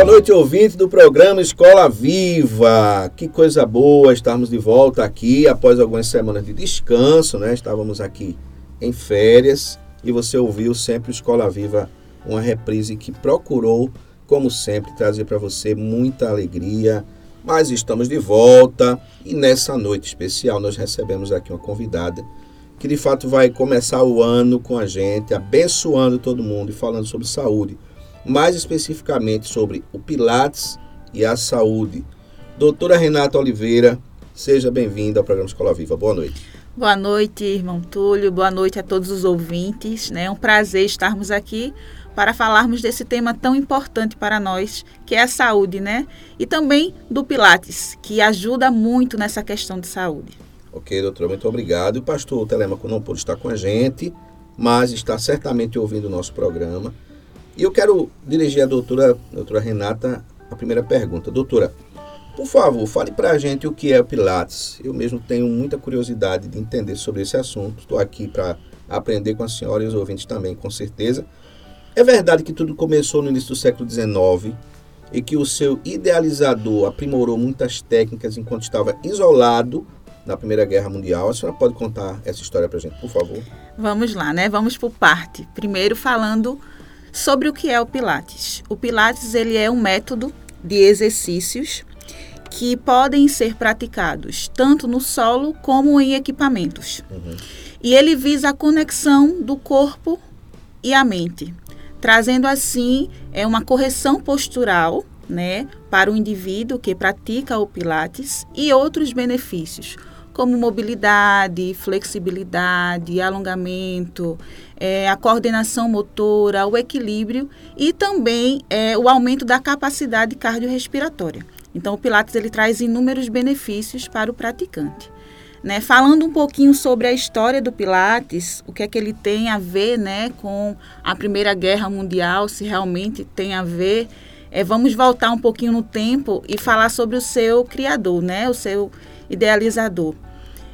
Boa noite, ouvintes do programa Escola Viva. Que coisa boa estarmos de volta aqui após algumas semanas de descanso, né? Estávamos aqui em férias e você ouviu sempre Escola Viva, uma reprise que procurou, como sempre, trazer para você muita alegria. Mas estamos de volta e nessa noite especial nós recebemos aqui uma convidada que de fato vai começar o ano com a gente, abençoando todo mundo e falando sobre saúde mais especificamente sobre o Pilates e a saúde. Doutora Renata Oliveira, seja bem-vinda ao programa Escola Viva. Boa noite. Boa noite, irmão Túlio. Boa noite a todos os ouvintes. Né? É um prazer estarmos aqui para falarmos desse tema tão importante para nós, que é a saúde, né? E também do Pilates, que ajuda muito nessa questão de saúde. Ok, doutora, muito obrigado. O pastor Telemaco não pôde estar com a gente, mas está certamente ouvindo o nosso programa. E eu quero dirigir à doutora, doutora Renata a primeira pergunta. Doutora, por favor, fale para a gente o que é o Pilates. Eu mesmo tenho muita curiosidade de entender sobre esse assunto. Estou aqui para aprender com a senhora e os ouvintes também, com certeza. É verdade que tudo começou no início do século XIX e que o seu idealizador aprimorou muitas técnicas enquanto estava isolado na Primeira Guerra Mundial. A senhora pode contar essa história para a gente, por favor? Vamos lá, né? Vamos por parte. Primeiro falando sobre o que é o Pilates. O Pilates ele é um método de exercícios que podem ser praticados tanto no solo como em equipamentos. Uhum. E ele visa a conexão do corpo e a mente, trazendo assim é uma correção postural, né, para o indivíduo que pratica o Pilates e outros benefícios, como mobilidade, flexibilidade, alongamento, é, a coordenação motora, o equilíbrio e também é, o aumento da capacidade cardiorrespiratória. Então, o Pilates ele traz inúmeros benefícios para o praticante. Né? Falando um pouquinho sobre a história do Pilates, o que é que ele tem a ver né, com a Primeira Guerra Mundial, se realmente tem a ver, é, vamos voltar um pouquinho no tempo e falar sobre o seu criador, né, o seu idealizador.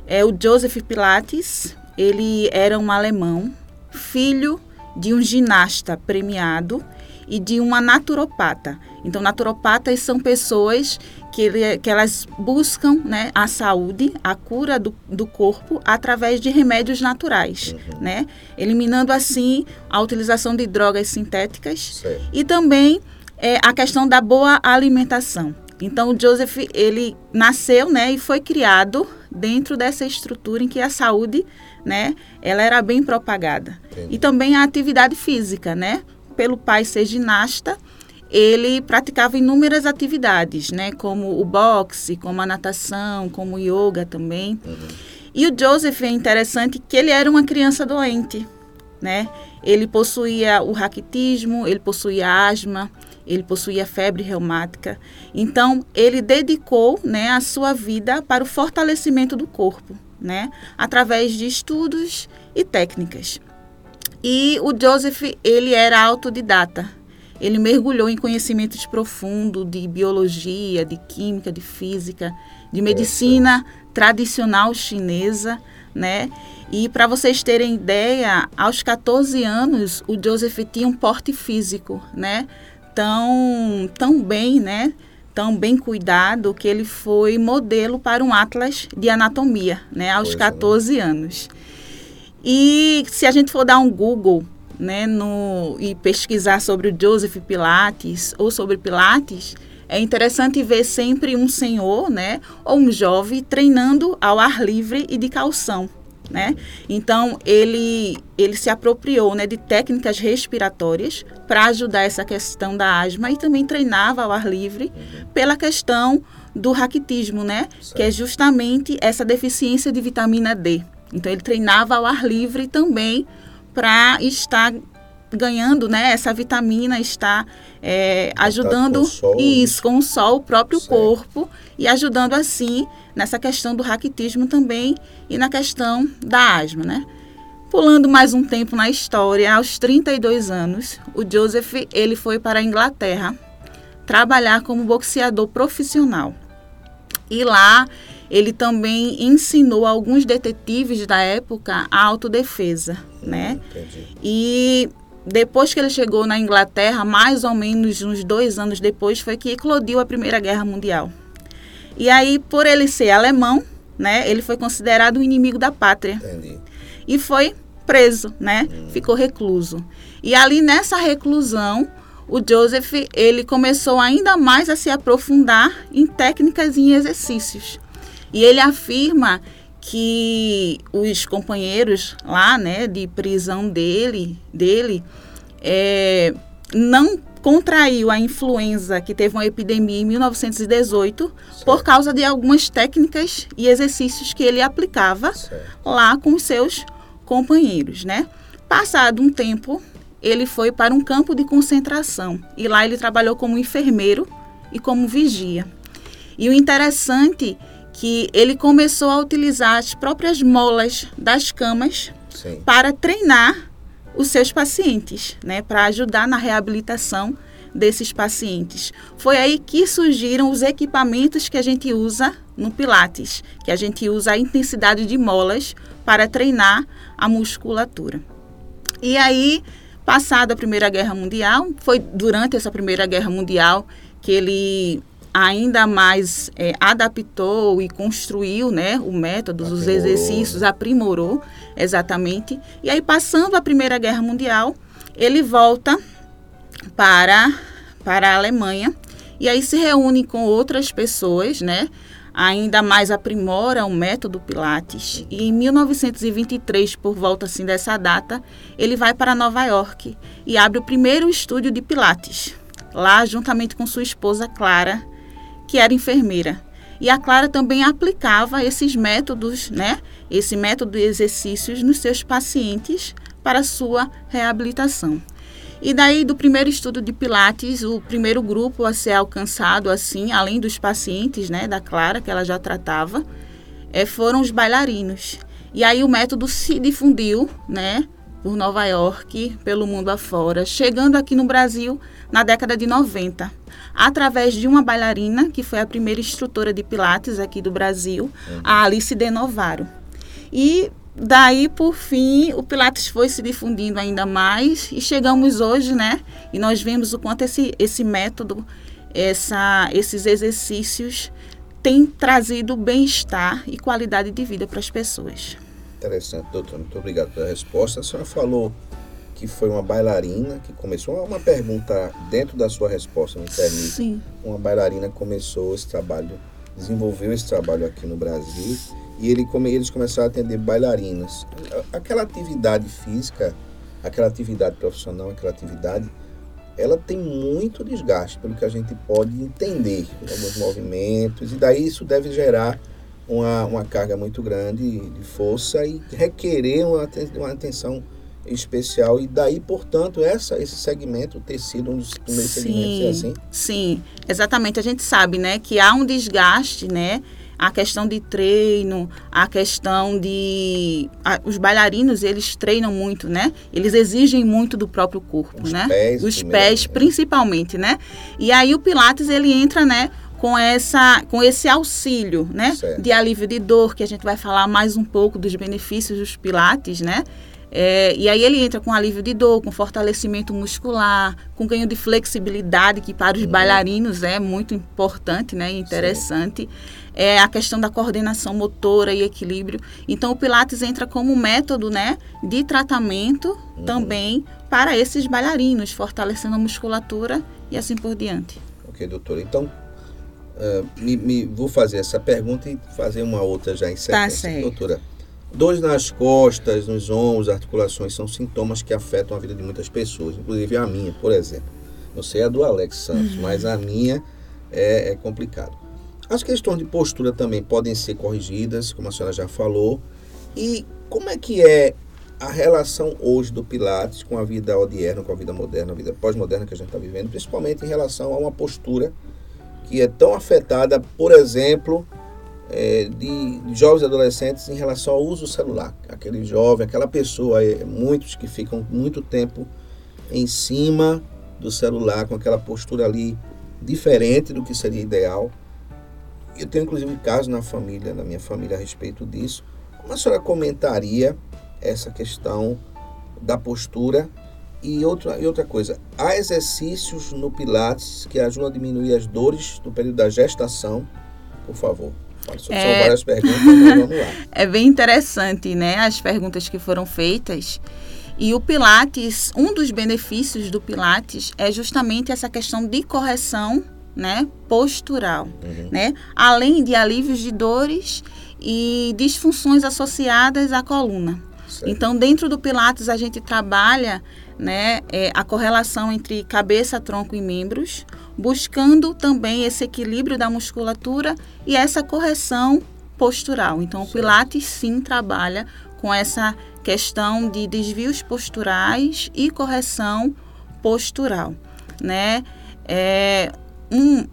É o Joseph Pilates, ele era um alemão, filho de um ginasta premiado e de uma naturopata. Então, naturopatas são pessoas que, que elas buscam né, a saúde, a cura do, do corpo através de remédios naturais, uhum. né? Eliminando assim a utilização de drogas sintéticas certo. e também é, a questão da boa alimentação. Então, o Joseph, ele nasceu né, e foi criado dentro dessa estrutura em que a saúde né, ela era bem propagada. Entendi. E também a atividade física, né? Pelo pai ser ginasta, ele praticava inúmeras atividades, né? Como o boxe, como a natação, como o yoga também. Uhum. E o Joseph é interessante que ele era uma criança doente, né? Ele possuía o raquitismo, ele possuía asma, ele possuía febre reumática. Então, ele dedicou né, a sua vida para o fortalecimento do corpo né? Através de estudos e técnicas. E o Joseph, ele era autodidata. Ele mergulhou em conhecimentos profundos de biologia, de química, de física, de medicina tradicional chinesa, né? E para vocês terem ideia, aos 14 anos, o Joseph tinha um porte físico, né? Tão, tão bem, né? tão bem cuidado que ele foi modelo para um atlas de anatomia, né, aos pois 14 é. anos. E se a gente for dar um Google, né, no, e pesquisar sobre o Joseph Pilates ou sobre Pilates, é interessante ver sempre um senhor, né, ou um jovem treinando ao ar livre e de calção, né? Então ele ele se apropriou, né, de técnicas respiratórias para ajudar essa questão da asma e também treinava ao ar livre uhum. pela questão do raquitismo, né, certo. que é justamente essa deficiência de vitamina D. Então ele treinava ao ar livre também para estar ganhando, né? Essa vitamina está é, ajudando com sol, isso com o sol, o próprio corpo e ajudando assim nessa questão do raquitismo também e na questão da asma, né? Pulando mais um tempo na história, aos 32 anos, o Joseph ele foi para a Inglaterra trabalhar como boxeador profissional. E lá ele também ensinou alguns detetives da época a autodefesa, né? Entendi. E depois que ele chegou na Inglaterra, mais ou menos uns dois anos depois, foi que eclodiu a Primeira Guerra Mundial. E aí, por ele ser alemão, né, ele foi considerado o inimigo da pátria. Entendi. E foi preso, né? Hum. Ficou recluso. E ali nessa reclusão, o Joseph ele começou ainda mais a se aprofundar em técnicas e em exercícios. E ele afirma que os companheiros lá, né, de prisão dele, dele, é, não contraiu a influenza que teve uma epidemia em 1918 certo. por causa de algumas técnicas e exercícios que ele aplicava certo. lá com os seus companheiros, né? Passado um tempo, ele foi para um campo de concentração e lá ele trabalhou como enfermeiro e como vigia. E o interessante que ele começou a utilizar as próprias molas das camas Sim. para treinar os seus pacientes, né, para ajudar na reabilitação desses pacientes. Foi aí que surgiram os equipamentos que a gente usa no Pilates, que a gente usa a intensidade de molas para treinar a musculatura. E aí, passada a Primeira Guerra Mundial, foi durante essa Primeira Guerra Mundial que ele ainda mais é, adaptou e construiu né, o método, aprimorou. os exercícios, aprimorou exatamente. E aí, passando a Primeira Guerra Mundial, ele volta para, para a Alemanha e aí se reúne com outras pessoas, né? Ainda mais aprimora o método Pilates. E em 1923, por volta assim dessa data, ele vai para Nova York e abre o primeiro estúdio de Pilates. Lá, juntamente com sua esposa Clara, que era enfermeira. E a Clara também aplicava esses métodos, né? Esse método de exercícios nos seus pacientes para sua reabilitação. E daí do primeiro estudo de Pilates, o primeiro grupo a ser alcançado assim, além dos pacientes, né, da Clara que ela já tratava, é, foram os bailarinos. E aí o método se difundiu, né, por Nova York, pelo mundo afora, chegando aqui no Brasil na década de 90, através de uma bailarina que foi a primeira instrutora de Pilates aqui do Brasil, uhum. a Alice De Novaro. E daí, por fim, o Pilates foi se difundindo ainda mais e chegamos hoje, né? E nós vemos o quanto esse, esse método, essa, esses exercícios têm trazido bem-estar e qualidade de vida para as pessoas. Interessante, doutor. Muito obrigado pela resposta. A senhora falou que foi uma bailarina que começou uma pergunta dentro da sua resposta, me permite. Sim. Uma bailarina começou esse trabalho, desenvolveu esse trabalho aqui no Brasil e ele, eles começaram a atender bailarinas. Aquela atividade física, aquela atividade profissional, aquela atividade, ela tem muito desgaste, pelo que a gente pode entender, alguns movimentos, e daí isso deve gerar uma, uma carga muito grande de força e requerer uma, uma atenção especial e daí, portanto, essa, esse segmento ter sido um dos primeiros sim, segmentos, é assim? Sim, exatamente. A gente sabe, né, que há um desgaste, né, a questão de treino, a questão de a, os bailarinos eles treinam muito, né? Eles exigem muito do próprio corpo, os né? Pés, os pés né? principalmente, né? E aí o pilates ele entra, né? com essa com esse auxílio, né, certo. de alívio de dor, que a gente vai falar mais um pouco dos benefícios dos pilates, né? É, e aí ele entra com alívio de dor, com fortalecimento muscular, com ganho de flexibilidade, que para os uhum. bailarinos é muito importante, né, interessante. É a questão da coordenação motora e equilíbrio. Então o Pilates entra como método, né, de tratamento uhum. também para esses bailarinos, fortalecendo a musculatura e assim por diante. Ok, doutora. Então, uh, me, me, vou fazer essa pergunta e fazer uma outra já em tá sequência. Tá certo. Doutora, Dores nas costas, nos ombros, articulações são sintomas que afetam a vida de muitas pessoas, inclusive a minha, por exemplo. Não sei a do Alex Santos, uhum. mas a minha é, é complicado. As questões de postura também podem ser corrigidas, como a senhora já falou. E como é que é a relação hoje do Pilates com a vida odierna, com a vida moderna, a vida pós-moderna que a gente está vivendo, principalmente em relação a uma postura que é tão afetada, por exemplo, é, de, jovens e adolescentes em relação ao uso celular. Aquele jovem, aquela pessoa, é, muitos que ficam muito tempo em cima do celular, com aquela postura ali diferente do que seria ideal. Eu tenho inclusive casos na família, na minha família, a respeito disso. Como a senhora comentaria essa questão da postura. E outra, e outra coisa, há exercícios no Pilates que ajudam a diminuir as dores no período da gestação? Por favor. São é... várias perguntas, mas vamos lá. É bem interessante, né? As perguntas que foram feitas. E o Pilates, um dos benefícios do Pilates é justamente essa questão de correção, né, postural, uhum. né? Além de alívios de dores e disfunções associadas à coluna. Então, dentro do Pilates, a gente trabalha né, é, a correlação entre cabeça, tronco e membros, buscando também esse equilíbrio da musculatura e essa correção postural. Então, o Pilates sim trabalha com essa questão de desvios posturais e correção postural, né? É, um,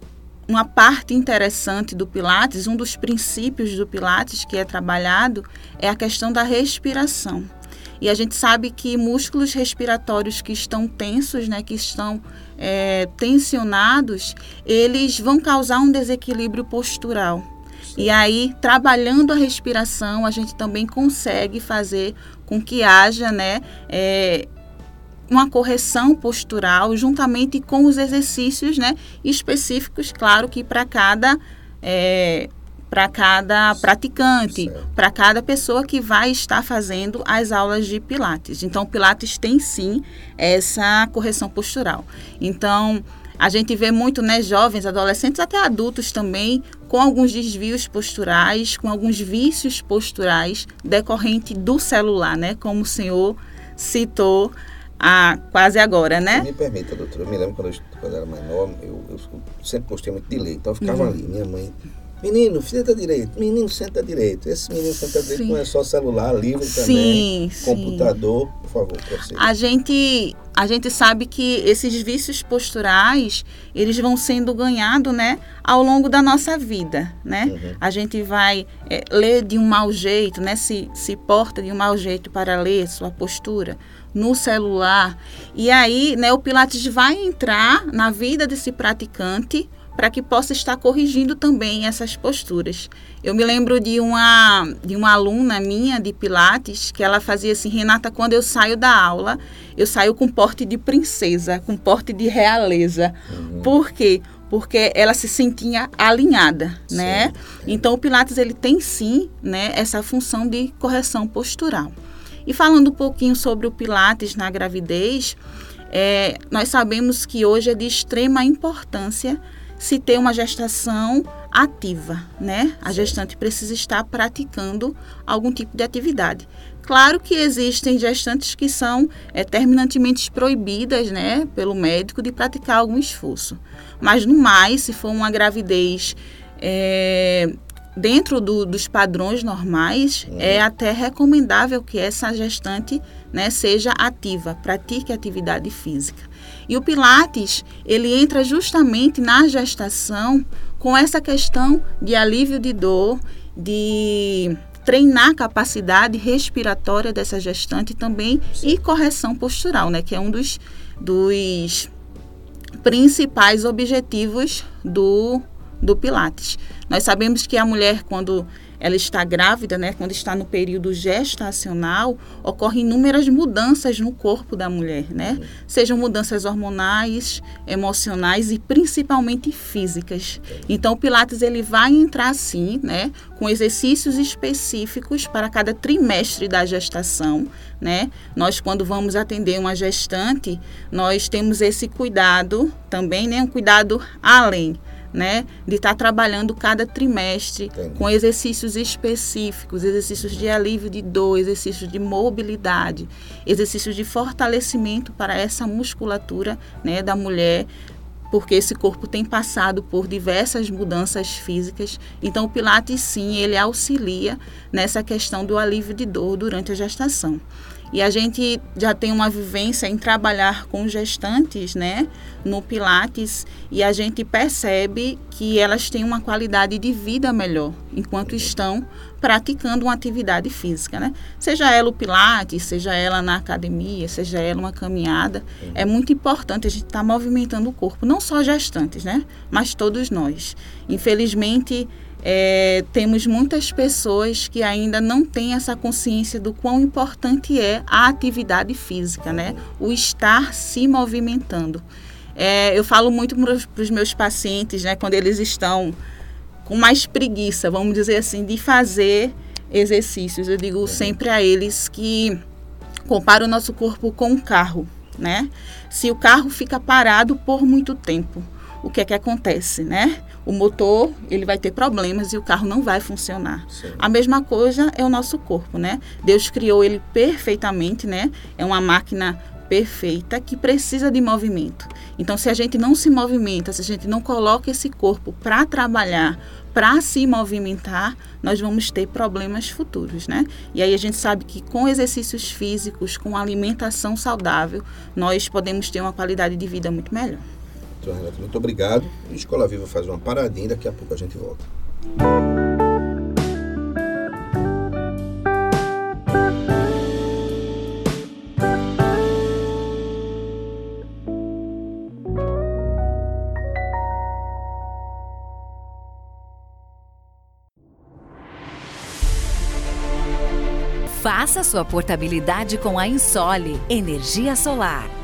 uma parte interessante do Pilates, um dos princípios do Pilates que é trabalhado é a questão da respiração. E a gente sabe que músculos respiratórios que estão tensos, né, que estão é, tensionados, eles vão causar um desequilíbrio postural. E aí, trabalhando a respiração, a gente também consegue fazer com que haja né, é, uma correção postural juntamente com os exercícios né, específicos, claro que para cada é, para cada praticante, para cada pessoa que vai estar fazendo as aulas de Pilates. Então, Pilates tem sim essa correção postural. Então, a gente vê muito, né, jovens, adolescentes, até adultos também, com alguns desvios posturais, com alguns vícios posturais decorrente do celular, né, como o senhor citou a, quase agora, né? Me permita, doutora, eu me lembro quando eu, quando eu era nova, eu, eu, sempre postei muito de lei, então eu ficava uhum. ali, minha mãe Menino, senta direito. Menino, senta direito. Esse menino senta direito sim. não é só celular, livro também, sim, computador. Por favor, prossiga. A gente, a gente sabe que esses vícios posturais, eles vão sendo ganhados, né, ao longo da nossa vida, né? Uhum. A gente vai é, ler de um mau jeito, né, se, se porta de um mau jeito para ler sua postura no celular. E aí, né, o Pilates vai entrar na vida desse praticante para que possa estar corrigindo também essas posturas. Eu me lembro de uma, de uma aluna minha de Pilates que ela fazia assim, Renata, quando eu saio da aula, eu saio com porte de princesa, com porte de realeza. Uhum. Por quê? Porque ela se sentia alinhada, sim, né? Então o Pilates ele tem sim, né, essa função de correção postural. E falando um pouquinho sobre o Pilates na gravidez, é, nós sabemos que hoje é de extrema importância se ter uma gestação ativa, né? A gestante precisa estar praticando algum tipo de atividade. Claro que existem gestantes que são é, terminantemente proibidas, né, pelo médico de praticar algum esforço. Mas no mais, se for uma gravidez é, dentro do, dos padrões normais, uhum. é até recomendável que essa gestante né, seja ativa, pratique atividade física. E o Pilates, ele entra justamente na gestação com essa questão de alívio de dor, de treinar a capacidade respiratória dessa gestante também e correção postural, né, que é um dos, dos principais objetivos do, do Pilates. Nós sabemos que a mulher, quando ela está grávida, né, quando está no período gestacional, ocorrem inúmeras mudanças no corpo da mulher, né? Sejam mudanças hormonais, emocionais e principalmente físicas. Então o Pilates ele vai entrar sim, né, com exercícios específicos para cada trimestre da gestação, né? Nós quando vamos atender uma gestante, nós temos esse cuidado também, né, um cuidado além né, de estar tá trabalhando cada trimestre Entendi. com exercícios específicos, exercícios de alívio de dor, exercícios de mobilidade, exercícios de fortalecimento para essa musculatura, né, da mulher, porque esse corpo tem passado por diversas mudanças físicas. Então, o Pilates, sim, ele auxilia nessa questão do alívio de dor durante a gestação. E a gente já tem uma vivência em trabalhar com gestantes, né, no Pilates, e a gente percebe que elas têm uma qualidade de vida melhor enquanto estão praticando uma atividade física, né? Seja ela o Pilates, seja ela na academia, seja ela uma caminhada, é muito importante a gente estar tá movimentando o corpo, não só gestantes, né, mas todos nós. Infelizmente, é, temos muitas pessoas que ainda não têm essa consciência do quão importante é a atividade física, né? O estar se movimentando. É, eu falo muito para os meus pacientes, né? Quando eles estão com mais preguiça, vamos dizer assim, de fazer exercícios. Eu digo sempre a eles que compara o nosso corpo com um carro, né? Se o carro fica parado por muito tempo, o que é que acontece, né? O motor, ele vai ter problemas e o carro não vai funcionar. Sim. A mesma coisa é o nosso corpo, né? Deus criou ele perfeitamente, né? É uma máquina perfeita que precisa de movimento. Então, se a gente não se movimenta, se a gente não coloca esse corpo para trabalhar, para se movimentar, nós vamos ter problemas futuros, né? E aí a gente sabe que com exercícios físicos, com alimentação saudável, nós podemos ter uma qualidade de vida muito melhor. Renato, muito obrigado. E Escola Viva faz uma paradinha, daqui a pouco a gente volta. Faça sua portabilidade com a Insole Energia Solar.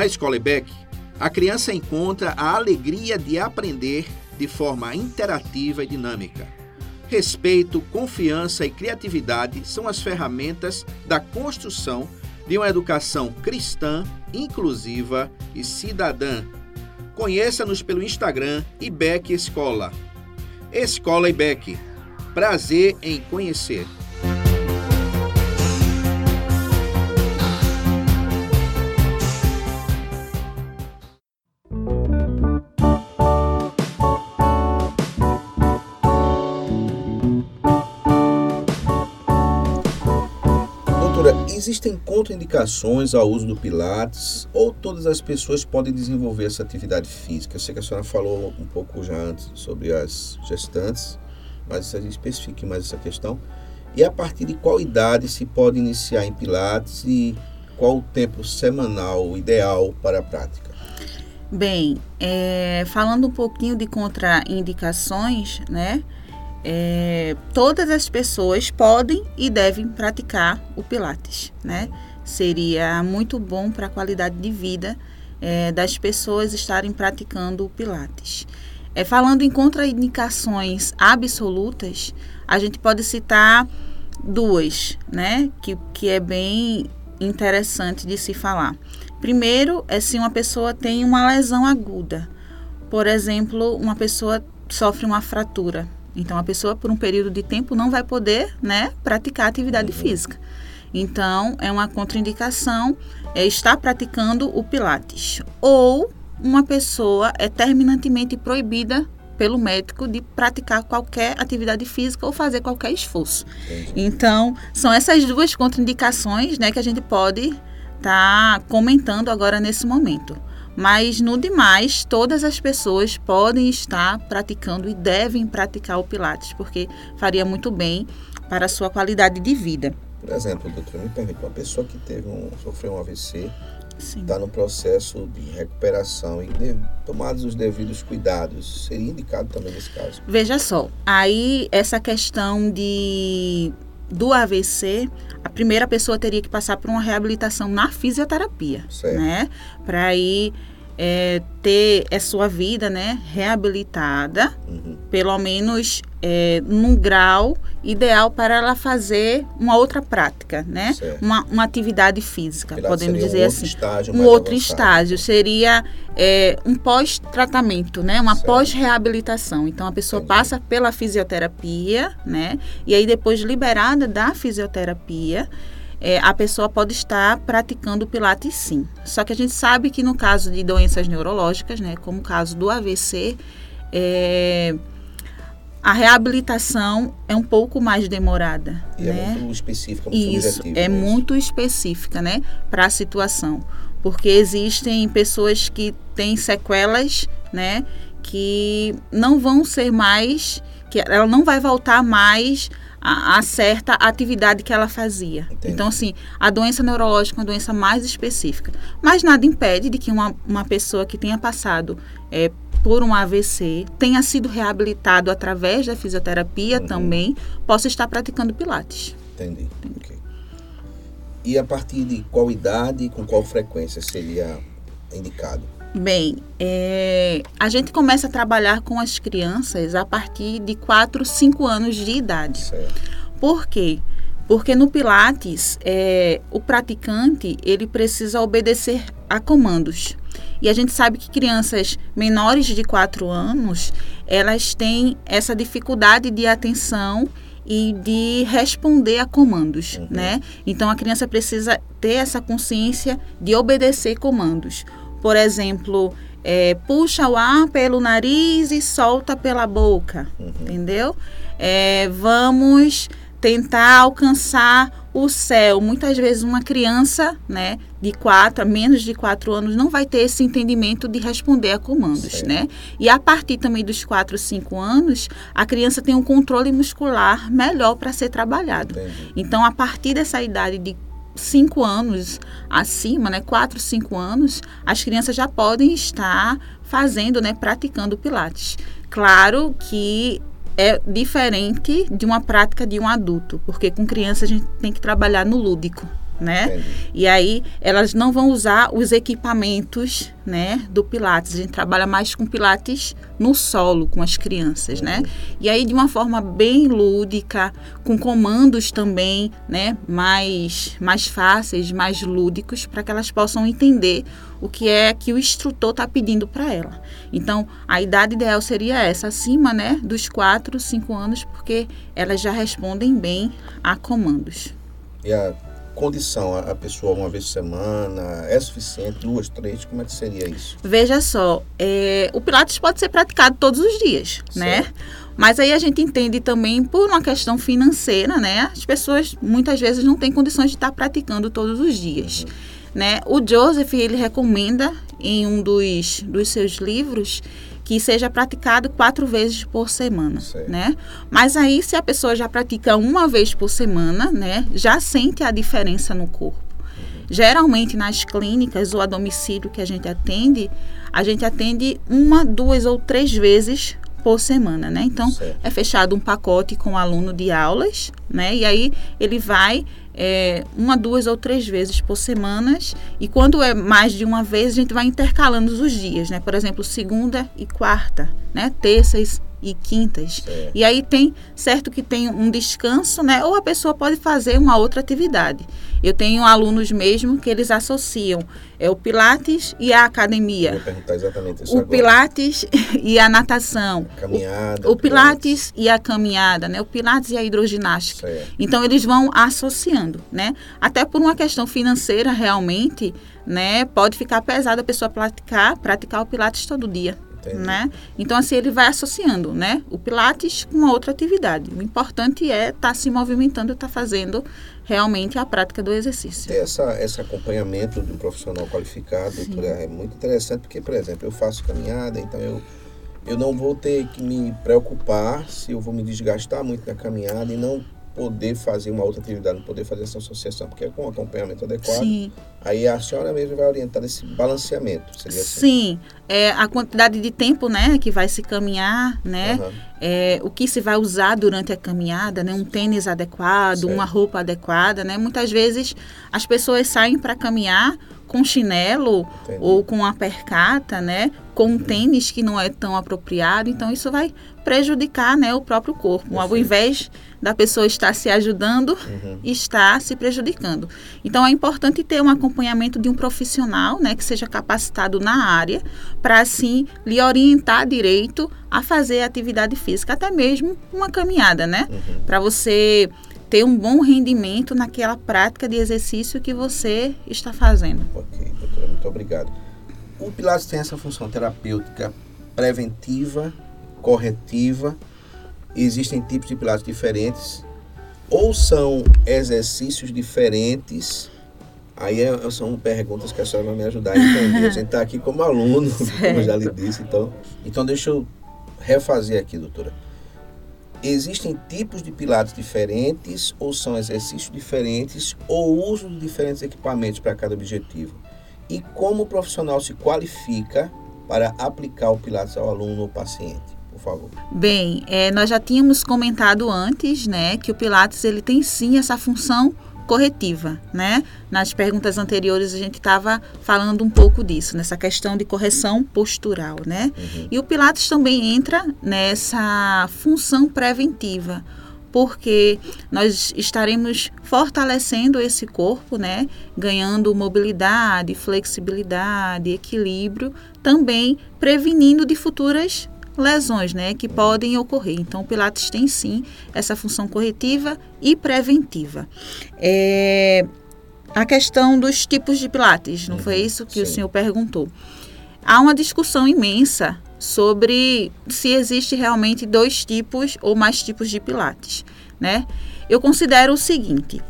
Na escola IBEC, a criança encontra a alegria de aprender de forma interativa e dinâmica. Respeito, confiança e criatividade são as ferramentas da construção de uma educação cristã, inclusiva e cidadã. Conheça-nos pelo Instagram IBEC Escola. Escola IBEC. Prazer em conhecer. Existem contraindicações ao uso do Pilates ou todas as pessoas podem desenvolver essa atividade física? Eu sei que a senhora falou um pouco já antes sobre as gestantes, mas se a gente especifique mais essa questão. E a partir de qual idade se pode iniciar em Pilates e qual o tempo semanal ideal para a prática? Bem, é, falando um pouquinho de contraindicações, né? É, todas as pessoas podem e devem praticar o Pilates, né? Seria muito bom para a qualidade de vida é, das pessoas estarem praticando o Pilates. É, falando em contraindicações absolutas, a gente pode citar duas, né? Que, que é bem interessante de se falar. Primeiro é se uma pessoa tem uma lesão aguda. Por exemplo, uma pessoa sofre uma fratura então a pessoa por um período de tempo não vai poder, né, praticar atividade uhum. física. Então é uma contraindicação é estar praticando o pilates ou uma pessoa é terminantemente proibida pelo médico de praticar qualquer atividade física ou fazer qualquer esforço. Entendi. Então, são essas duas contraindicações, né, que a gente pode estar tá comentando agora nesse momento. Mas no demais, todas as pessoas podem estar praticando e devem praticar o Pilates, porque faria muito bem para a sua qualidade de vida. Por exemplo, doutor, me permite, uma pessoa que teve um, sofreu um AVC, está no processo de recuperação e de, tomados os devidos cuidados, seria indicado também nesse caso? Veja só, aí essa questão de do AVC, a primeira pessoa teria que passar por uma reabilitação na fisioterapia, Certo. né? Para aí é, ter a sua vida, né, reabilitada, Uhum. pelo menos é, num grau ideal para ela fazer uma outra prática, né? Certo. Uma, uma atividade física, podemos um dizer outro assim estágio um outro avançado. estágio seria é, um pós-tratamento, né? Uma pós-reabilitação. Então a pessoa Entendi. passa pela fisioterapia, né? E aí depois liberada da fisioterapia, é, a pessoa pode estar praticando o Pilates sim. Só que a gente sabe que no caso de doenças neurológicas, né? Como o caso do AVC, é, a reabilitação é um pouco mais demorada, E né? é muito específica, muito Isso, é isso? muito específica, né, para a situação. Porque existem pessoas que têm sequelas, né, que não vão ser mais, que ela não vai voltar mais a, a certa atividade que ela fazia. Entendi. Então, assim, a doença neurológica é uma doença mais específica. Mas nada impede de que uma, uma pessoa que tenha passado é, por um AVC, tenha sido reabilitado através da fisioterapia Uhum. também, possa estar praticando Pilates. Entendi. ok. E a partir de qual idade e com qual frequência seria indicado? Bem, é, a gente começa a trabalhar com as crianças a partir de 4, 5 anos de idade. Certo. Por quê? Porque no Pilates, é, o praticante ele precisa obedecer a comandos. E a gente sabe que crianças menores de 4 anos, elas têm essa dificuldade de atenção e de responder a comandos, Uhum. né? Então a criança precisa ter essa consciência de obedecer comandos. Por exemplo, é, puxa o ar pelo nariz e solta pela boca, Uhum. entendeu? É, vamos tentar alcançar o céu. Muitas vezes uma criança, né, de quatro, a menos de quatro anos, não vai ter esse entendimento de responder a comandos, Certo. né? E a partir também dos quatro, cinco anos, a criança tem um controle muscular melhor para ser trabalhado. Entendi. Então, a partir dessa idade de 5 anos acima, né, 4, 5 anos, as crianças já podem estar fazendo, né, praticando pilates. Claro que é diferente de uma prática de um adulto, porque com criança a gente tem que trabalhar no lúdico, né? Entendi. E aí elas não vão usar os equipamentos, né, do pilates. A gente trabalha mais com pilates no solo com as crianças, né? E aí de uma forma bem lúdica, com comandos também, né, mais mais fáceis, mais lúdicos para que elas possam entender o que é que o instrutor está pedindo para ela. Então, a idade ideal seria essa, acima, né, dos 4, 5 anos, porque elas já respondem bem a comandos. E a condição, a pessoa uma vez por semana, é suficiente? Duas, três? Como é que seria isso? Veja só, é, o Pilates pode ser praticado todos os dias, né? Certo. Mas aí a gente entende também por uma questão financeira, né? As pessoas muitas vezes não têm condições de estar praticando todos os dias, né? O Joseph, ele recomenda em um dos, dos seus livros que seja praticado quatro vezes por semana, Certo. né? Mas aí se a pessoa já pratica uma vez por semana, né? Já sente a diferença no corpo. Geralmente nas clínicas ou a domicílio que a gente atende, a gente atende uma, duas ou três vezes por semana, né? Então Certo. é fechado um pacote com o aluno de aulas, né? E aí ele vai é, uma, duas ou três vezes por semana. E quando é mais de uma vez, a gente vai intercalando os dias, né? Por exemplo, segunda e quarta, né? Terças e quintas. Certo. E aí tem, certo que tem um descanso, né? Ou a pessoa pode fazer uma outra atividade. Eu tenho alunos mesmo que eles associam é, o Pilates e a Eu academia. ia perguntar exatamente isso O agora. Pilates e a natação. Caminhada. O Pilates e a caminhada, né? O Pilates e a hidroginástica. Certo. Então eles vão associando, né? Até por uma questão financeira realmente, né? Pode ficar pesado a pessoa praticar, praticar o Pilates todo dia, Entendi. né? Então assim ele vai associando, né? O Pilates com uma outra atividade. O importante é estar se movimentando, estar fazendo realmente a prática do exercício. Ter essa, esse acompanhamento de um profissional qualificado doutora, é muito interessante, porque, por exemplo, eu faço caminhada, então eu, eu não vou ter que me preocupar se eu vou me desgastar muito na caminhada e não poder fazer uma outra atividade, poder fazer essa associação, porque é com acompanhamento adequado. Sim. Aí a senhora mesmo vai orientar esse balanceamento, seria assim? Sim, é, a quantidade de tempo, né, que vai se caminhar, né, Aham. é, o que se vai usar durante a caminhada, né, um tênis adequado, Certo. uma roupa adequada, né, muitas vezes as pessoas saem para caminhar com chinelo Entendi. ou com uma percata, né, com um tênis que não é tão apropriado, então isso vai prejudicar, né, o próprio corpo, ao Perfeito. invés da pessoa estar se ajudando, Uhum. está se prejudicando. Então é importante ter um acompanhamento de um profissional, né, que seja capacitado na área, para assim lhe orientar direito a fazer atividade física, até mesmo uma caminhada, né, Uhum. para você ter um bom rendimento naquela prática de exercício que você está fazendo. Ok, doutora, muito obrigado. O Pilates tem essa função terapêutica preventiva, corretiva. Existem tipos de Pilates diferentes. Ou são exercícios diferentes. Aí é- são perguntas que a senhora vai me ajudar a entender. A gente está aqui como aluno, como eu já lhe disse. Então, então deixa eu refazer aqui, doutora. Existem tipos de pilates diferentes ou são exercícios diferentes ou uso de diferentes equipamentos para cada objetivo? E como o profissional se qualifica para aplicar o pilates ao aluno ou paciente? Por favor. Bem, é, nós já tínhamos comentado antes, né, que o Pilates ele tem sim essa função corretiva, né? Nas perguntas anteriores a gente estava falando um pouco disso, nessa questão de correção postural, né? Uhum. E o Pilates também entra nessa função preventiva, porque nós estaremos fortalecendo esse corpo, né? Ganhando mobilidade, flexibilidade, equilíbrio, também prevenindo de futuras lesões, né, que podem ocorrer. Então, o Pilates tem sim essa função corretiva e preventiva. É, a questão dos tipos de Pilates, não Uhum, foi isso que o sim. senhor perguntou? Há uma discussão imensa sobre se existe realmente dois tipos ou mais tipos de Pilates, né? Eu considero o seguinte,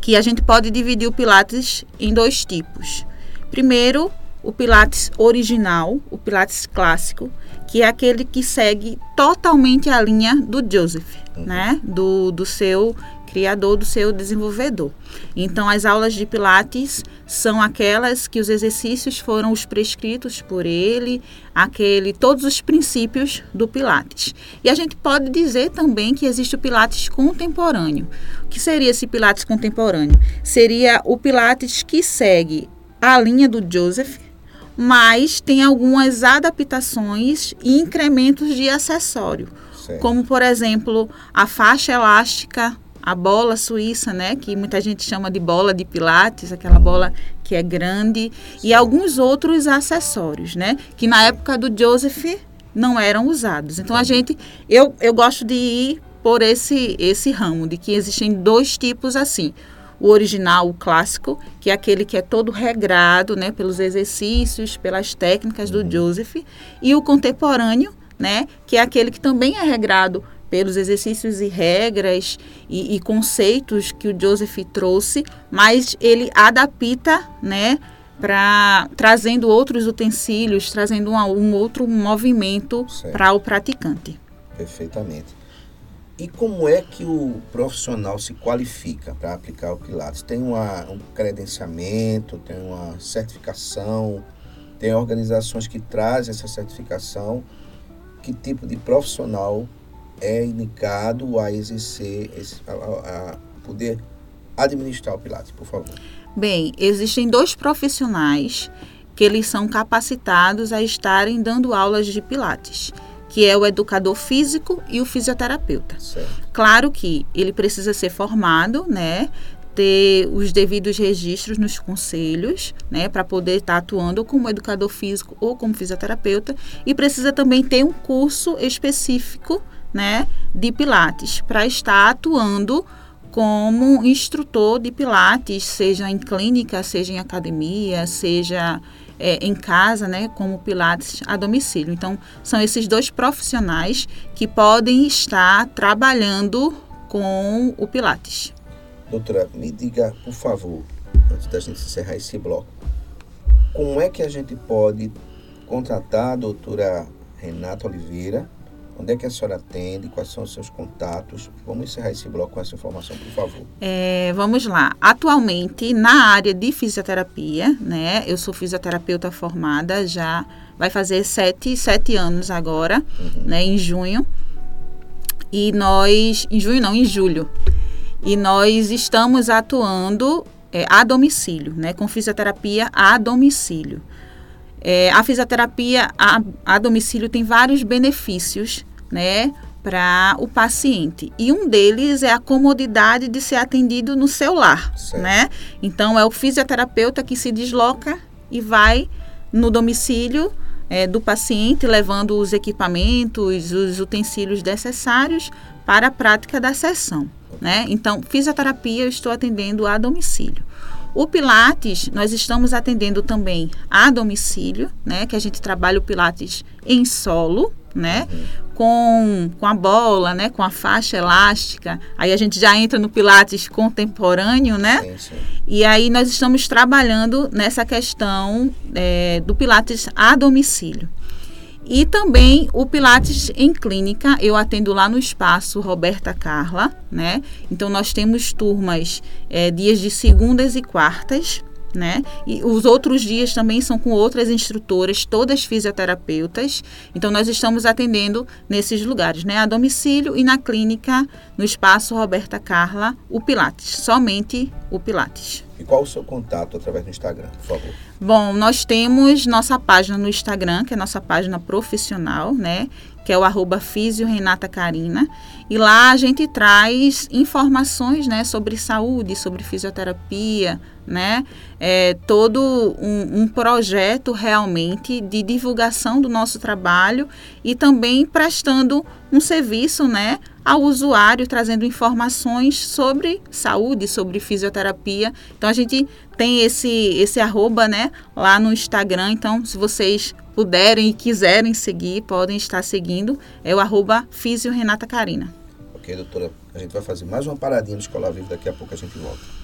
que a gente pode dividir o Pilates em dois tipos. Primeiro, o Pilates original, o Pilates clássico, que é aquele que segue totalmente a linha do Joseph, Uhum. né? Do, do seu criador, do seu desenvolvedor. Então, as aulas de Pilates são aquelas que os exercícios foram os prescritos por ele, aquele, todos os princípios do Pilates. E a gente pode dizer também que existe o Pilates contemporâneo. O que seria esse Pilates contemporâneo? Seria o Pilates que segue a linha do Joseph, mas tem algumas adaptações e incrementos de acessório, Certo. como por exemplo a faixa elástica, a bola suíça, né, que muita gente chama de bola de pilates, aquela bola que é grande, e alguns outros acessórios, né, que na época do Joseph não eram usados. Então a gente, eu, eu gosto de ir por esse esse ramo de que existem dois tipos assim. O original, o clássico, que é aquele que é todo regrado, né, pelos exercícios, pelas técnicas do Joseph, e o contemporâneo, né, que é aquele que também é regrado pelos exercícios e regras e, e conceitos que o Joseph trouxe, mas ele adapta, né, para trazendo outros utensílios, trazendo um, um outro movimento para o praticante. Perfeitamente. E como é que o profissional se qualifica para aplicar o Pilates? Tem uma, um credenciamento, tem uma certificação, tem organizações que trazem essa certificação. Que tipo de profissional é indicado a exercer, a- a poder administrar o Pilates, por favor? Bem, existem dois profissionais que eles são capacitados a estarem dando aulas de Pilates, que é o educador físico e o fisioterapeuta. Certo. Claro que ele precisa ser formado, né? Ter os devidos registros nos conselhos, né? Para poder estar atuando ou como educador físico ou como fisioterapeuta. E precisa também ter um curso específico, né? De Pilates, para estar atuando como instrutor de Pilates, seja em clínica, seja em academia, seja é, em casa, né, como Pilates a domicílio. Então, são esses dois profissionais que podem estar trabalhando com o Pilates. Doutora, me diga, por favor, antes da gente encerrar esse bloco, como é que a gente pode contratar a doutora Renata Oliveira Onde é que a senhora atende? Quais são os seus contatos? Vamos encerrar esse bloco com essa informação, por favor. É, vamos lá. Atualmente, na área de fisioterapia, né? Eu sou fisioterapeuta formada, já vai fazer sete, sete anos agora, uhum. né? Em junho. E nós, em junho não, em julho. E nós estamos atuando é, a domicílio, né? Com fisioterapia a domicílio. É, a fisioterapia a, a domicílio tem vários benefícios, né? para o paciente. E um deles é a comodidade de ser atendido no seu lar, certo. né? Então é o fisioterapeuta que se desloca e vai no domicílio é, do paciente, levando os equipamentos, os utensílios necessários para a prática da sessão, né? Então, fisioterapia eu estou atendendo a domicílio. O Pilates, nós estamos atendendo também a domicílio, né? Que a gente trabalha o Pilates em solo, né? Com, com a bola, né? Com a faixa elástica. Aí a gente já entra no Pilates contemporâneo, né? Sim, sim. E aí nós estamos trabalhando nessa questão é, do Pilates a domicílio. E também o Pilates em clínica, eu atendo lá no espaço Roberta Carla, né? Então nós temos turmas é, dias de segundas e quartas, né? E os outros dias também são com outras instrutoras, todas fisioterapeutas. Então nós estamos atendendo nesses lugares, né? A domicílio e na clínica, no espaço Roberta Carla, o Pilates, somente o Pilates. E qual o seu contato através do Instagram, por favor? Bom, nós temos nossa página no Instagram, que é nossa página profissional, né? Que é o arroba Renata Carina. E lá a gente traz informações né, sobre saúde, sobre fisioterapia, né? É todo um, um, projeto realmente de divulgação do nosso trabalho e também prestando um serviço, né? ao usuário, trazendo informações sobre saúde, sobre fisioterapia. Então a gente tem esse esse arroba, né, lá no Instagram. Então, se vocês puderem e quiserem seguir, podem estar seguindo. É o arroba Fisio Renata Carina. Ok, doutora. A gente vai fazer mais uma paradinha no Escola Viva, daqui a pouco a gente volta.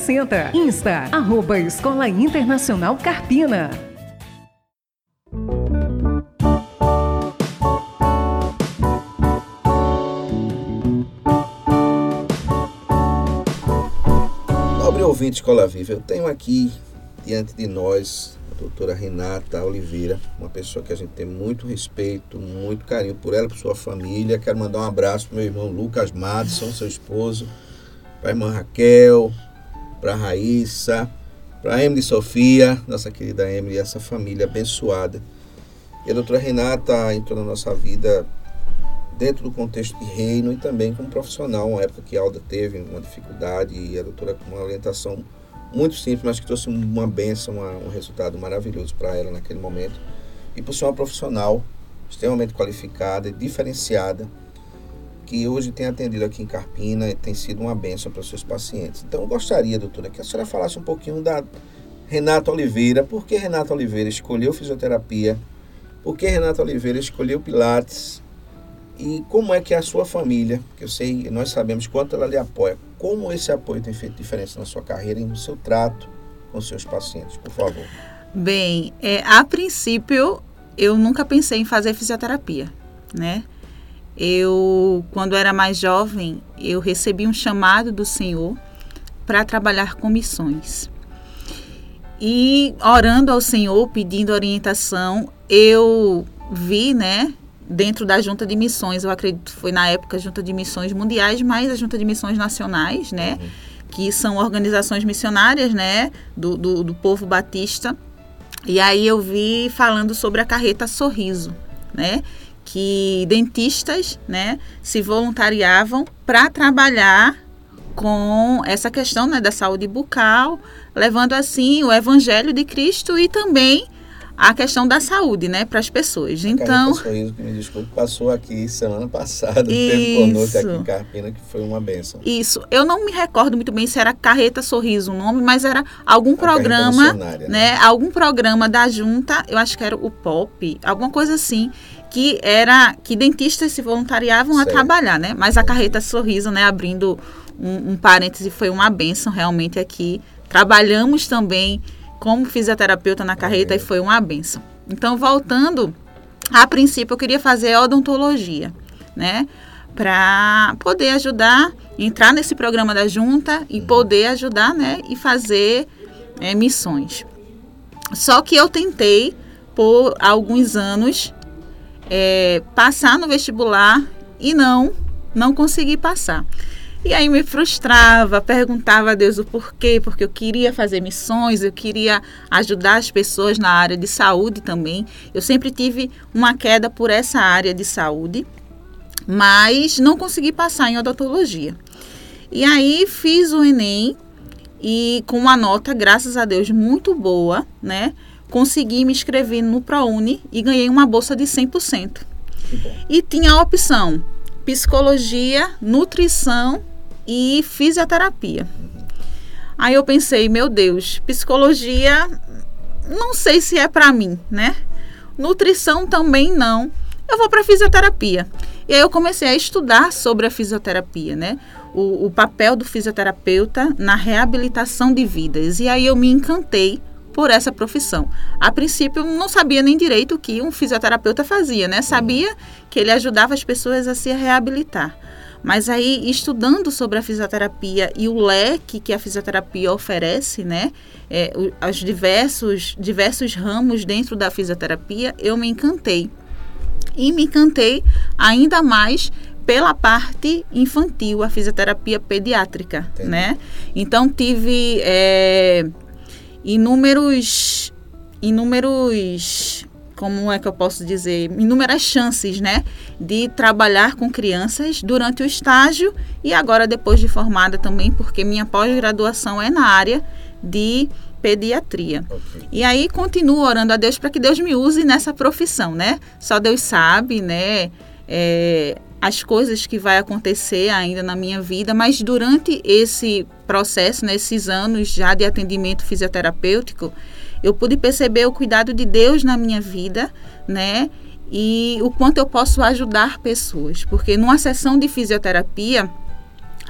60. Insta, arroba Escola Internacional Carpina. Nobre ouvinte Escola Viva, eu tenho aqui diante de nós a doutora Renata Oliveira, uma pessoa que a gente tem muito respeito, muito carinho por ela, por sua família. Quero mandar um abraço para meu irmão Lucas Madison, seu esposo, para a irmã Raquel, para Raíssa, para Emily Sofia, nossa querida Emily, essa família abençoada. E a doutora Renata entrou na nossa vida dentro do contexto de reino e também como profissional, uma época que a Alda teve uma dificuldade e a doutora com uma orientação muito simples, mas que trouxe uma benção, uma, um resultado maravilhoso para ela naquele momento. E por ser uma profissional extremamente qualificada e diferenciada, que hoje tem atendido aqui em Carpina e tem sido uma benção para os seus pacientes. Então, eu gostaria, doutora, que a senhora falasse um pouquinho da Renata Oliveira. Por que Renata Oliveira escolheu fisioterapia? Por que Renata Oliveira escolheu Pilates? E como é que é a sua família, que eu sei, nós sabemos quanto ela lhe apoia, como esse apoio tem feito diferença na sua carreira e no seu trato com seus pacientes, por favor. Bem, é, a princípio, eu nunca pensei em fazer fisioterapia, né? Eu, quando era mais jovem, eu recebi um chamado do Senhor para trabalhar com missões. E orando ao Senhor, pedindo orientação, eu vi, né, dentro da Junta de Missões, eu acredito foi na época Junta de Missões Mundiais, mas a Junta de Missões Nacionais, né, uhum. que são organizações missionárias, né, do, do, do povo batista. E aí eu vi falando sobre a carreta Sorriso, né, que dentistas, né, se voluntariavam para trabalhar com essa questão né, da saúde bucal, levando assim o evangelho de Cristo e também a questão da saúde, né, para as pessoas. Então, sorriso que me desculpe, passou aqui semana passada, teve conosco aqui em Carpina, que foi uma benção. Isso. Eu não me recordo muito bem se era Carreta Sorriso o nome, mas era algum a programa, né, né, algum programa da junta, eu acho que era o POP, alguma coisa assim, que era que dentistas se voluntariavam certo. a trabalhar, né? Mas a Carreta Sorriso, né, abrindo um, um parêntese, foi uma benção realmente aqui. Trabalhamos também como fisioterapeuta na carreta e foi uma benção. Então, voltando, a princípio eu queria fazer odontologia, né? Para poder ajudar, entrar nesse programa da junta e poder ajudar, né? E fazer é, missões. Só que eu tentei, por alguns anos, é, passar no vestibular e não, não consegui passar. E aí me frustrava, perguntava a Deus o porquê, porque eu queria fazer missões, eu queria ajudar as pessoas na área de saúde também. Eu sempre tive uma queda por essa área de saúde, mas não consegui passar em odontologia. E aí fiz o Enem e com uma nota, graças a Deus, muito boa, né? Consegui me inscrever no ProUni e ganhei uma bolsa de 100%. E tinha a opção psicologia, nutrição e fisioterapia. Aí eu pensei, meu Deus, psicologia não sei se é para mim, né? Nutrição também não. Eu vou para fisioterapia. E aí eu comecei a estudar sobre a fisioterapia, né? O, o, papel do fisioterapeuta na reabilitação de vidas. E aí eu me encantei por essa profissão. A princípio, eu não sabia nem direito o que um fisioterapeuta fazia, né? Sabia que ele ajudava as pessoas a se reabilitar. Mas aí, estudando sobre a fisioterapia e o leque que a fisioterapia oferece, né? É, os diversos, diversos ramos dentro da fisioterapia, eu me encantei. E me encantei ainda mais pela parte infantil, a fisioterapia pediátrica, Entendi. né? Então, tive é, inúmeros, inúmeros como é que eu posso dizer, inúmeras chances, né, de trabalhar com crianças durante o estágio e agora depois de formada também, porque minha pós-graduação é na área de pediatria. Okay. E aí continuo orando a Deus para que Deus me use nessa profissão, né? Só Deus sabe, né? É, as coisas que vai acontecer ainda na minha vida, mas durante esse processo, nesses né, anos já de atendimento fisioterapêutico, eu pude perceber o cuidado de Deus na minha vida, né? E o quanto eu posso ajudar pessoas, porque numa sessão de fisioterapia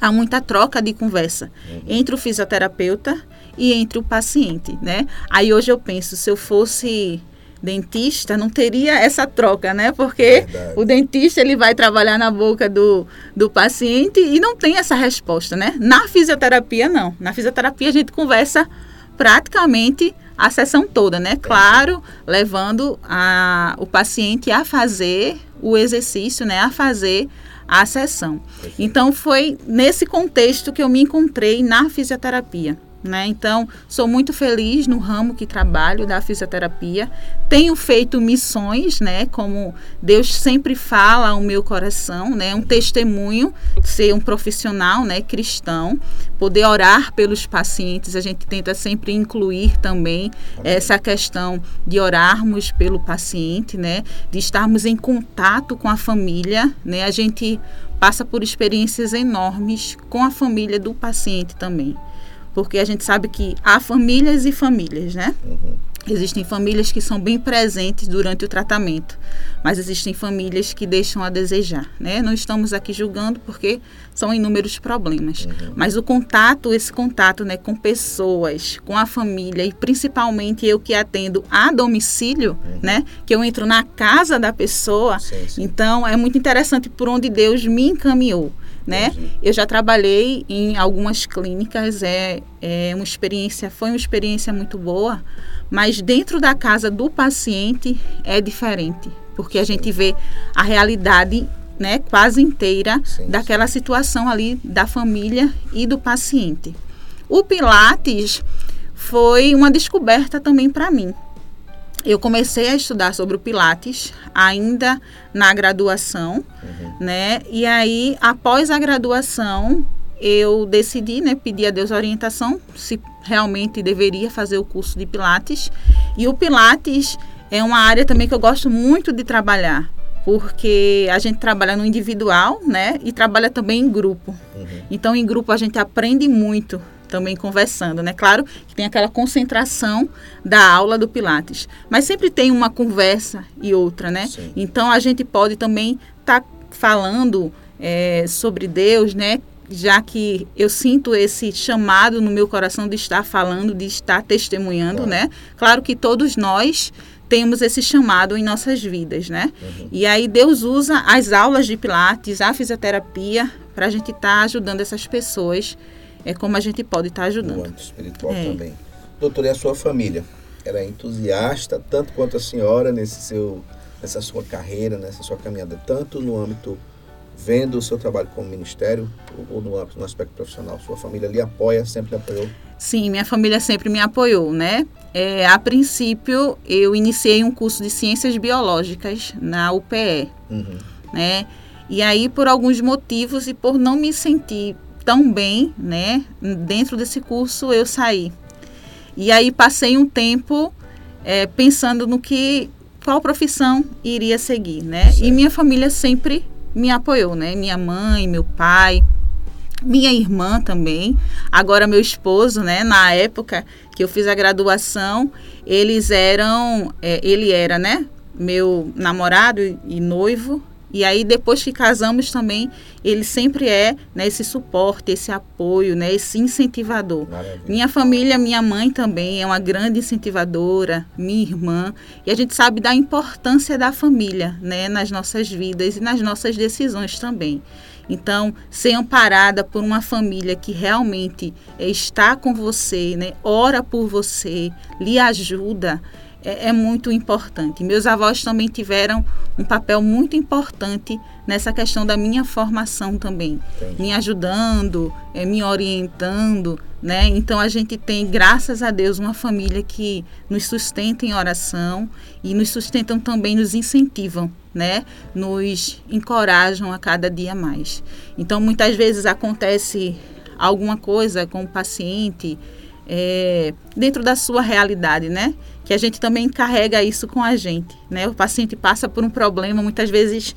há muita troca de conversa uhum. entre o fisioterapeuta e entre o paciente, né? Aí hoje eu penso, se eu fosse dentista não teria essa troca, né? Porque Verdade. o dentista ele vai trabalhar na boca do, do paciente e não tem essa resposta, né? Na fisioterapia não. Na fisioterapia a gente conversa praticamente a sessão toda, né? Claro, levando a, o paciente a fazer o exercício, né? A fazer a sessão. Então foi nesse contexto que eu me encontrei na fisioterapia. Né? Então, sou muito feliz no ramo que trabalho da fisioterapia. Tenho feito missões, né? Como Deus sempre fala ao meu coração, né? Um testemunho, ser um profissional, né? Cristão, poder orar pelos pacientes. A gente tenta sempre incluir também essa questão de orarmos pelo paciente, né? De estarmos em contato com a família, né? A gente passa por experiências enormes com a família do paciente também porque a gente sabe que há famílias e famílias, né? Uhum. Existem famílias que são bem presentes durante o tratamento, mas existem famílias que deixam a desejar, né? Não estamos aqui julgando porque são inúmeros problemas, Uhum. mas o contato, esse contato, né, com pessoas, com a família e principalmente eu que atendo a domicílio, né, que eu entro na casa da pessoa, Sim, sim. então é muito interessante por onde Deus me encaminhou, né? Entendi. Eu já trabalhei em algumas clínicas, é, é uma experiência, foi uma experiência muito boa, mas dentro da casa do paciente é diferente, porque a gente vê a realidade, né, quase inteira Sim, daquela situação ali da família e do paciente. O Pilates foi uma descoberta também para mim. Eu comecei a estudar sobre o Pilates ainda na graduação, né? E aí, após a graduação, eu decidi, né, pedir a Deus orientação se realmente deveria fazer o curso de Pilates. E o Pilates é uma área também que eu gosto muito de trabalhar, porque a gente trabalha no individual, né, e trabalha também em grupo. Então, em grupo a gente aprende muito também conversando, né? Claro que tem aquela concentração da aula do Pilates, mas sempre tem uma conversa e outra, né? Sim. Então a gente pode também estar falando é, sobre Deus, né? Já que eu sinto esse chamado no meu coração de estar falando, de estar testemunhando, Claro. né? Claro que todos nós temos esse chamado em nossas vidas, né? E aí Deus usa as aulas de Pilates, a fisioterapia, para a gente estar ajudando essas pessoas, é como a gente pode estar No ajudando. âmbito espiritual É. também. Doutora, e a sua família? Era entusiasta, tanto quanto a senhora, nesse seu, nessa sua carreira, nessa sua caminhada, tanto no âmbito vendo o seu trabalho como ministério ou- ou no âmbito no aspecto profissional? Sua família lhe apoia, sempre lhe apoiou? Sim, minha família sempre me apoiou, né? É, a princípio, eu iniciei um curso de ciências biológicas na UPE, Uhum. né? E aí, por alguns motivos e por não me sentir tão bem, né, dentro desse curso, eu saí. E aí passei um tempo é, pensando no que, qual profissão iria seguir, né? Certo. E minha família sempre me apoiou, né? Minha mãe, meu pai, minha irmã também, agora meu esposo, né? Na época que eu fiz a graduação, eles eram, é, ele era, né? Meu namorado e, e noivo. E aí depois que casamos também, ele sempre é né, esse suporte, esse apoio, né? Esse incentivador. Maravilha. Minha família, minha mãe também é uma grande incentivadora, minha irmã, e a gente sabe da importância da família, né, nas nossas vidas e nas nossas decisões também. Então, ser amparada por uma família que realmente eh, está com você, né, ora por você, lhe ajuda, é, é muito importante. Meus avós também tiveram um papel muito importante nessa questão da minha formação também, Entendi. me ajudando, eh, me orientando, né? Então a gente tem, graças a Deus, uma família que nos sustenta em oração e nos sustentam também, nos incentivam, né? Nos encorajam a cada dia mais. Então muitas vezes acontece alguma coisa com o paciente é, dentro da sua realidade, né? Que a gente também carrega isso com a gente, né? O paciente passa por um problema, muitas vezes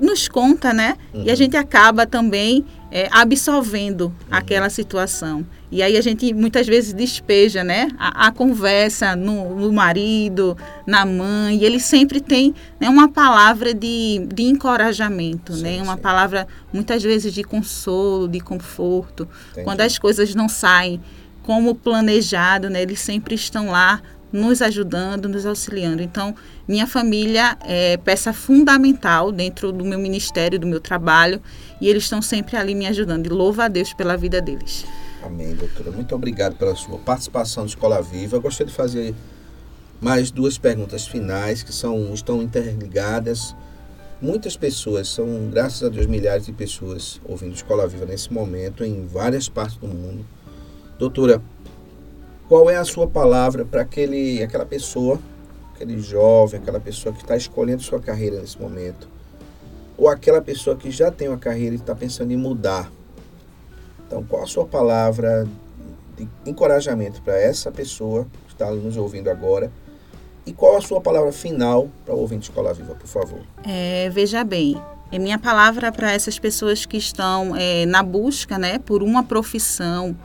nos conta, né? E a gente acaba também é, absolvendo aquela situação. E aí a gente muitas vezes despeja, né? A, a conversa no, no marido, na mãe. E ele sempre tem né, uma palavra de, de encorajamento, Sim, né? Uma sim. palavra muitas vezes de consolo, de conforto. Entendi. Quando as coisas não saem como planejado, né? Eles sempre estão lá nos ajudando, nos auxiliando. Então, minha família é peça fundamental dentro do meu ministério, do meu trabalho, e eles estão sempre ali me ajudando. E louvo a Deus pela vida deles. Amém, doutora. Muito obrigado pela sua participação no Escola Viva. Eu gostaria de fazer mais duas perguntas finais que são estão interligadas. Muitas pessoas, são, graças a Deus, milhares de pessoas ouvindo Escola Viva nesse momento em várias partes do mundo. Doutora, qual é a sua palavra para aquele, aquela pessoa, aquele jovem, aquela pessoa que está escolhendo sua carreira nesse momento? Ou aquela pessoa que já tem uma carreira e está pensando em mudar? Então, qual a sua palavra de encorajamento para essa pessoa que está nos ouvindo agora? E qual a sua palavra final para o ouvinte Escola Viva, por favor? É, veja bem, é minha palavra para essas pessoas que estão é, na busca, né, por uma profissão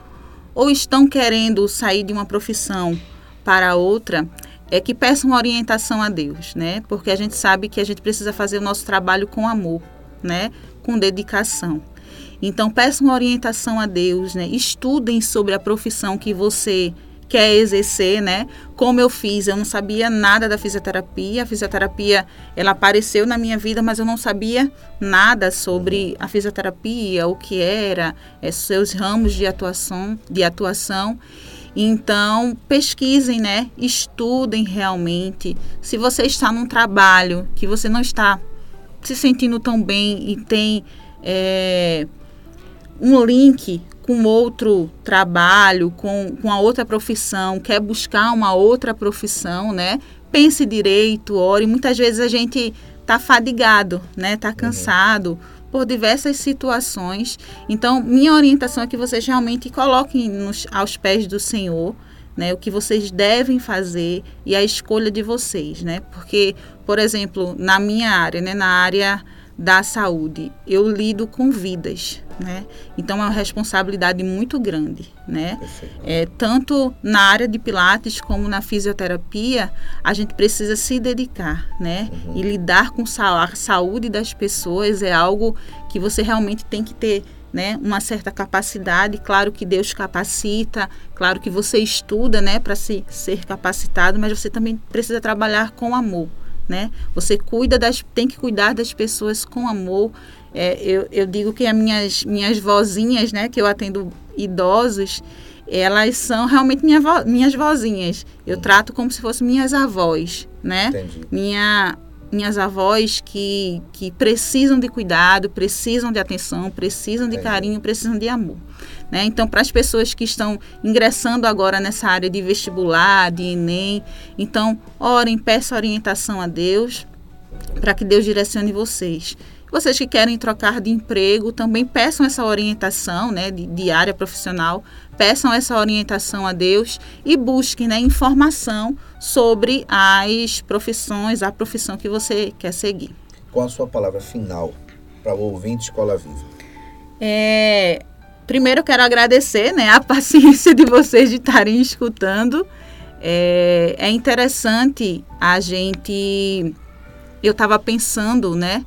ou estão querendo sair de uma profissão para outra, é que peçam orientação a Deus, né? Porque a gente sabe que a gente precisa fazer o nosso trabalho com amor, né? Com dedicação. Então peçam orientação a Deus, né? Estudem sobre a profissão que você quer exercer, né? Como eu fiz, eu não sabia nada da fisioterapia. A fisioterapia, ela apareceu na minha vida, mas eu não sabia nada sobre a fisioterapia, o que era, é, seus ramos de atuação, de atuação. Então, pesquisem, né? Estudem realmente. Se você está num trabalho que você não está se sentindo tão bem e tem é, um link com outro trabalho, com, com a outra profissão, quer buscar uma outra profissão, né? Pense direito, ore. Muitas vezes a gente está fadigado, né? Está uhum. cansado uhum. por diversas situações. Então, minha orientação é que vocês realmente coloquem nos, aos pés do Senhor, né? O que vocês devem fazer e a escolha de vocês, né? Porque, por exemplo, na minha área, né? Na área da saúde, eu lido com vidas, né? Então é uma responsabilidade muito grande, né? É, tanto na área de pilates como na fisioterapia, a gente precisa se dedicar, né? Uhum. E lidar com a saúde das pessoas é algo que você realmente tem que ter né, uma certa capacidade, claro que Deus capacita, claro que você estuda, né, para se ser capacitado, mas você também precisa trabalhar com amor, né? Você cuida das, tem que cuidar das pessoas com amor. É, eu, eu digo que as minhas, minhas vozinhas, né, que eu atendo idosos, elas são realmente minha vo, minhas vozinhas. Eu trato como se fossem minhas avós, né? Entendi. Minha, minhas avós que, que precisam de cuidado, precisam de atenção, precisam de carinho, precisam de amor. Né? Então, para as pessoas que estão ingressando agora nessa área de vestibular, de Enem, então, orem, peçam orientação a Deus para que Deus direcione vocês. Vocês que querem trocar de emprego, também peçam essa orientação né, de, de área profissional, peçam essa orientação a Deus e busquem né, informação sobre as profissões, a profissão que você quer seguir. Qual a sua palavra final para o ouvinte Escola Viva? É, Primeiro eu quero agradecer né, a paciência de vocês de estarem escutando. É, é interessante a gente. Eu estava pensando, né,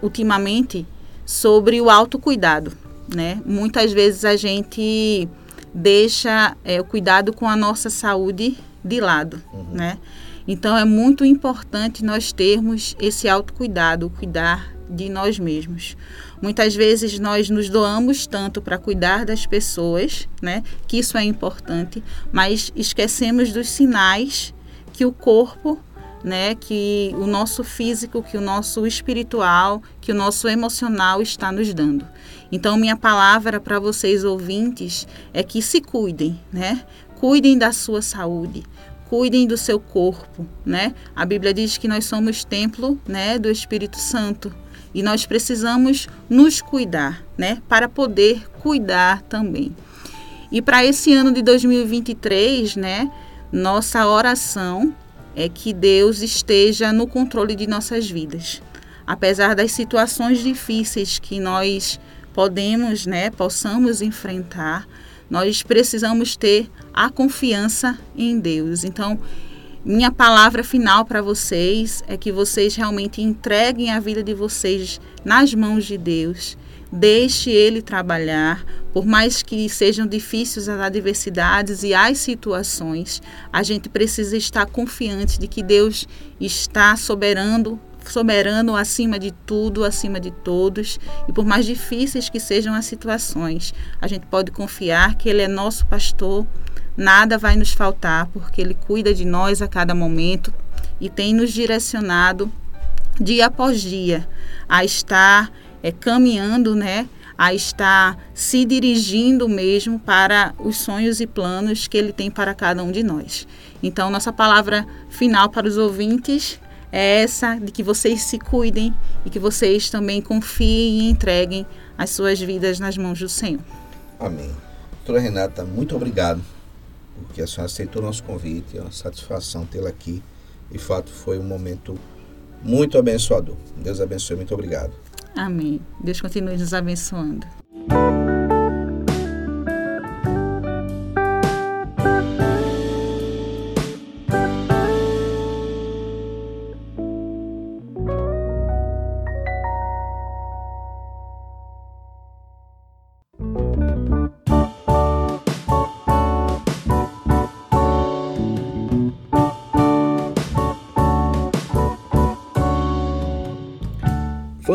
ultimamente, sobre o autocuidado. Né? Muitas vezes a gente deixa é, o cuidado com a nossa saúde de lado. Uhum. Né? Então é muito importante nós termos esse autocuidado, cuidar de nós mesmos. Muitas vezes nós nos doamos tanto para cuidar das pessoas, né? Que isso é importante, mas esquecemos dos sinais que o corpo, né, que o nosso físico, que o nosso espiritual, que o nosso emocional está nos dando. Então minha palavra para vocês ouvintes é que se cuidem, né? Cuidem da sua saúde, cuidem do seu corpo, né? A Bíblia diz que nós somos templo, né, do Espírito Santo. E nós precisamos nos cuidar, né? Para poder cuidar também. E para esse ano de 2023, né? Nossa oração é que Deus esteja no controle de nossas vidas. Apesar das situações difíceis que nós podemos, né, possamos enfrentar, nós precisamos ter a confiança em Deus. Então, minha palavra final para vocês é que vocês realmente entreguem a vida de vocês nas mãos de Deus. Deixe Ele trabalhar, por mais que sejam difíceis as adversidades e as situações, a gente precisa estar confiante de que Deus está soberano, soberano acima de tudo, acima de todos, e por mais difíceis que sejam as situações, a gente pode confiar que Ele é nosso pastor nada vai nos faltar, porque Ele cuida de nós a cada momento e tem nos direcionado dia após dia a estar é, caminhando, né? A estar se dirigindo mesmo para os sonhos e planos que Ele tem para cada um de nós. Então, nossa palavra final para os ouvintes é essa de que vocês se cuidem e que vocês também confiem e entreguem as suas vidas nas mãos do Senhor. Amém. Doutora Renata, muito obrigado porque a senhora aceitou nosso convite, é uma satisfação tê-la aqui. De fato, foi um momento muito abençoador. Deus abençoe, muito obrigado. Amém. Deus continue nos abençoando.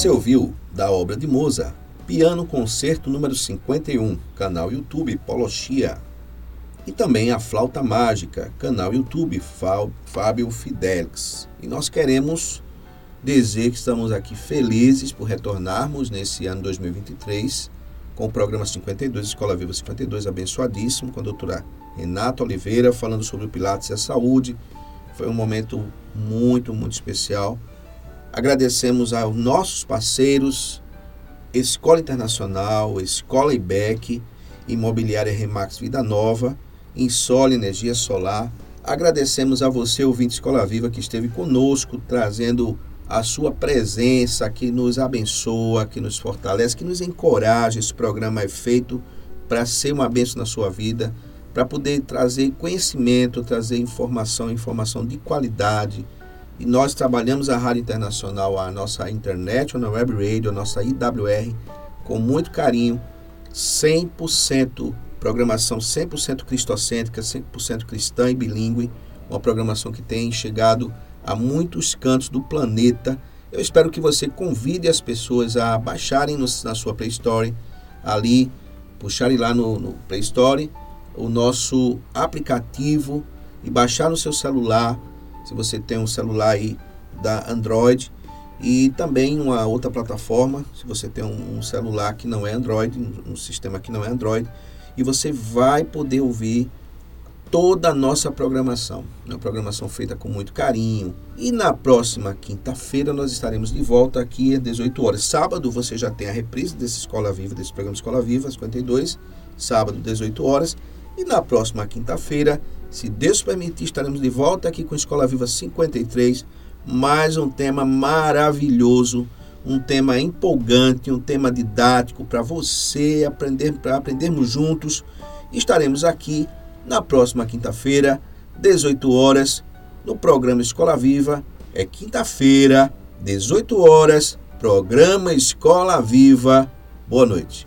Você ouviu da obra de Mozart, Piano Concerto número 51, canal YouTube Polochia. E também a Flauta Mágica, canal YouTube Fábio Fidelix. E nós queremos dizer que estamos aqui felizes por retornarmos nesse ano 2023 com o programa 52, Escola Viva 52, abençoadíssimo, com a doutora Renata Oliveira falando sobre o Pilates e a saúde. Foi um momento muito, muito especial Agradecemos aos nossos parceiros, Escola Internacional, Escola IBEC, Imobiliária Remax Vida Nova, Insole Energia Solar. Agradecemos a você, ouvinte Escola Viva, que esteve conosco, trazendo a sua presença, que nos abençoa, que nos fortalece, que nos encoraja. Esse programa é feito para ser uma bênção na sua vida, para poder trazer conhecimento, trazer informação, informação de qualidade e nós trabalhamos a Rádio Internacional, a nossa internet, a web radio, a nossa IWR, com muito carinho, 100% programação 100% cristocêntrica, 100% cristã e bilíngue, uma programação que tem chegado a muitos cantos do planeta. Eu espero que você convide as pessoas a baixarem no, na sua Play Store, ali, puxarem lá no, no Play Store o nosso aplicativo e baixar no seu celular se você tem um celular aí da Android e também uma outra plataforma, se você tem um, celular que não é Android, um, sistema que não é Android, e você vai poder ouvir toda a nossa programação. Uma programação feita com muito carinho. E na próxima quinta-feira nós estaremos de volta aqui às 18 horas. Sábado você já tem a reprise desse Escola Viva, desse programa Escola Viva, 52, sábado 18 horas. E na próxima quinta-feira se Deus permitir, estaremos de volta aqui com Escola Viva 53, mais um tema maravilhoso um tema empolgante, um tema didático para você aprender, para aprendermos juntos. Estaremos aqui na próxima quinta-feira, 18 horas, no programa Escola Viva. É quinta-feira, 18 horas, programa Escola Viva. Boa noite.